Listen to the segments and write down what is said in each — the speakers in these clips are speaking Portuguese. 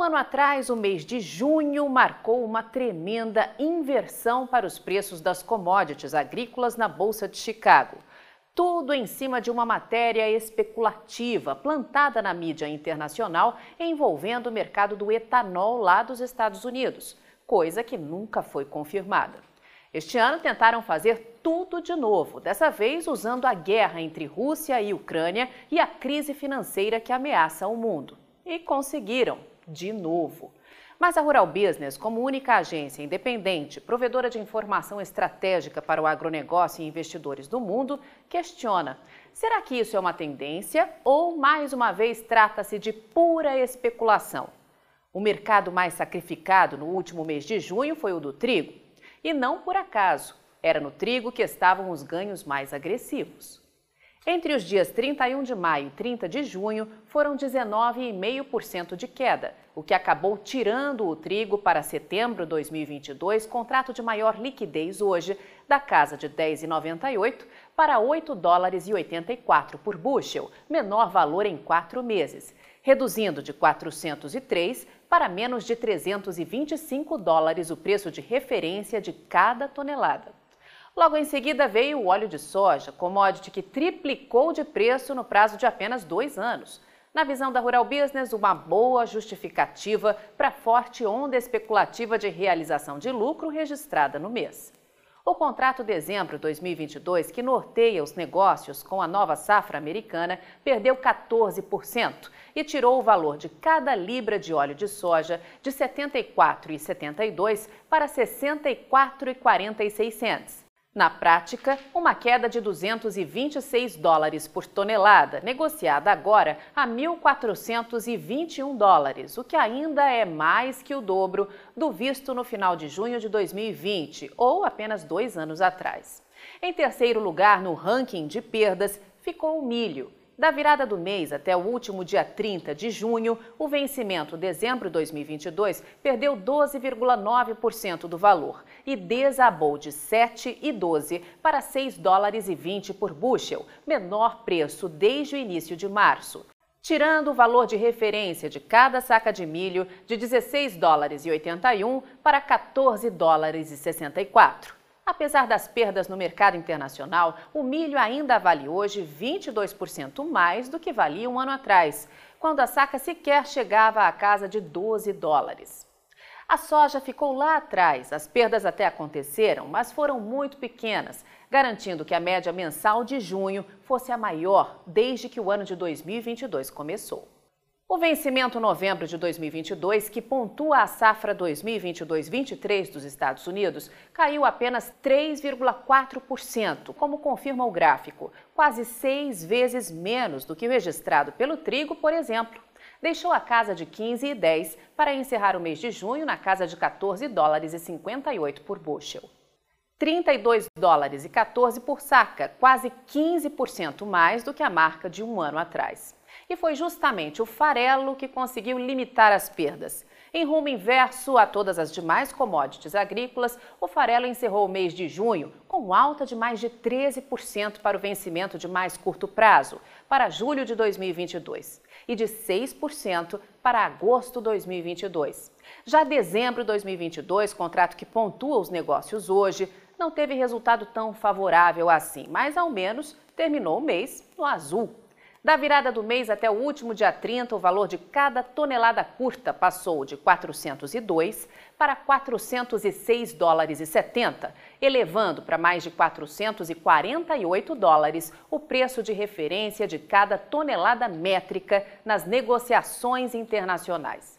Um ano atrás, o mês de junho marcou uma tremenda inversão para os preços das commodities agrícolas na Bolsa de Chicago. Tudo em cima de uma matéria especulativa plantada na mídia internacional envolvendo o mercado do etanol lá dos Estados Unidos, coisa que nunca foi confirmada. Este ano tentaram fazer tudo de novo, dessa vez usando a guerra entre Rússia e Ucrânia e a crise financeira que ameaça o mundo. E conseguiram de novo. Mas a Rural Business, como única agência independente, provedora de informação estratégica para o agronegócio e investidores do mundo, questiona: será que isso é uma tendência ou, mais uma vez, trata-se de pura especulação? O mercado mais sacrificado no último mês de junho foi o do trigo. E não por acaso, era no trigo que estavam os ganhos mais agressivos. Entre os dias 31 de maio e 30 de junho, foram 19,5% de queda, o que acabou tirando o trigo para setembro de 2022, contrato de maior liquidez hoje, da casa de 10,98 para 8 dólares e 84 por bushel, menor valor em quatro meses, reduzindo de 403 para menos de 325 dólares o preço de referência de cada tonelada. Logo em seguida veio o óleo de soja, commodity que triplicou de preço no prazo de apenas dois anos. Na visão da Rural Business, uma boa justificativa para a forte onda especulativa de realização de lucro registrada no mês. O contrato dezembro de 2022, que norteia os negócios com a nova safra americana, perdeu 14% e tirou o valor de cada libra de óleo de soja de R$ 74,72 para R$ 64,46. Na prática, uma queda de 226 dólares por tonelada, negociada agora a 1.421 dólares, o que ainda é mais que o dobro do visto no final de junho de 2020, ou apenas dois anos atrás. Em terceiro lugar no ranking de perdas ficou o milho, da virada do mês até o último dia 30 de junho, o vencimento dezembro de 2022 perdeu 12,9% do valor e desabou de 7,12 para 6 dólares e 20 por bushel, menor preço desde o início de março tirando o valor de referência de cada saca de milho de 16 dólares e 81 para 14 dólares e 64. Apesar das perdas no mercado internacional, o milho ainda vale hoje 22% mais do que valia um ano atrás, quando a saca sequer chegava à casa de 12 dólares. A soja ficou lá atrás, as perdas até aconteceram, mas foram muito pequenas, garantindo que a média mensal de junho fosse a maior desde que o ano de 2022 começou. O vencimento novembro de 2022, que pontua a safra 2022-23 dos Estados Unidos, caiu apenas 3,4%, como confirma o gráfico, quase seis vezes menos do que o registrado pelo trigo, por exemplo. Deixou a casa de 15,10 para encerrar o mês de junho na casa de 14 dólares e 58 por bushel. 32 dólares e 14 por saca, quase 15% mais do que a marca de um ano atrás. E foi justamente o farelo que conseguiu limitar as perdas. Em rumo inverso a todas as demais commodities agrícolas, o farelo encerrou o mês de junho com alta de mais de 13% para o vencimento de mais curto prazo, para julho de 2022, e de 6% para agosto de 2022. Já dezembro de 2022, contrato que pontua os negócios hoje, não teve resultado tão favorável assim, mas ao menos terminou o mês no azul. Da virada do mês até o último dia 30, o valor de cada tonelada curta passou de 402 para 406 dólares e 70, elevando para mais de 448 dólares o preço de referência de cada tonelada métrica nas negociações internacionais.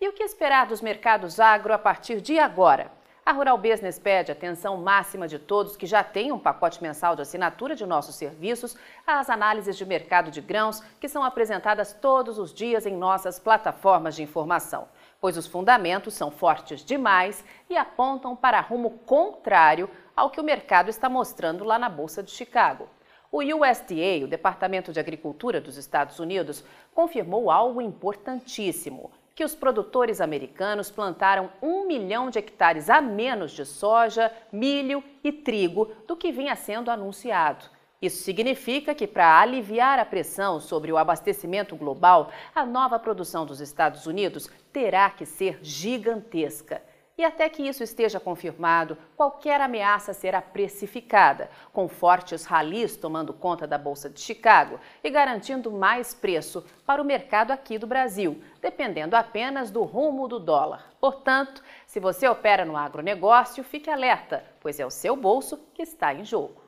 E o que esperar dos mercados agro a partir de agora? A Rural Business pede atenção máxima de todos que já têm um pacote mensal de assinatura de nossos serviços às análises de mercado de grãos que são apresentadas todos os dias em nossas plataformas de informação. pois os fundamentos são fortes demais e apontam para rumo contrário ao que o mercado está mostrando lá na Bolsa de Chicago. O USDA, o Departamento de Agricultura dos Estados Unidos, confirmou algo importantíssimo: que os produtores americanos plantaram um milhão de hectares a menos de soja, milho e trigo do que vinha sendo anunciado. Isso significa que, para aliviar a pressão sobre o abastecimento global, a nova produção dos Estados Unidos terá que ser gigantesca. E até que isso esteja confirmado, qualquer ameaça será precificada, com fortes ralis tomando conta da Bolsa de Chicago e garantindo mais preço para o mercado aqui do Brasil, dependendo apenas do rumo do dólar. Portanto, se você opera no agronegócio, fique alerta, pois é o seu bolso que está em jogo.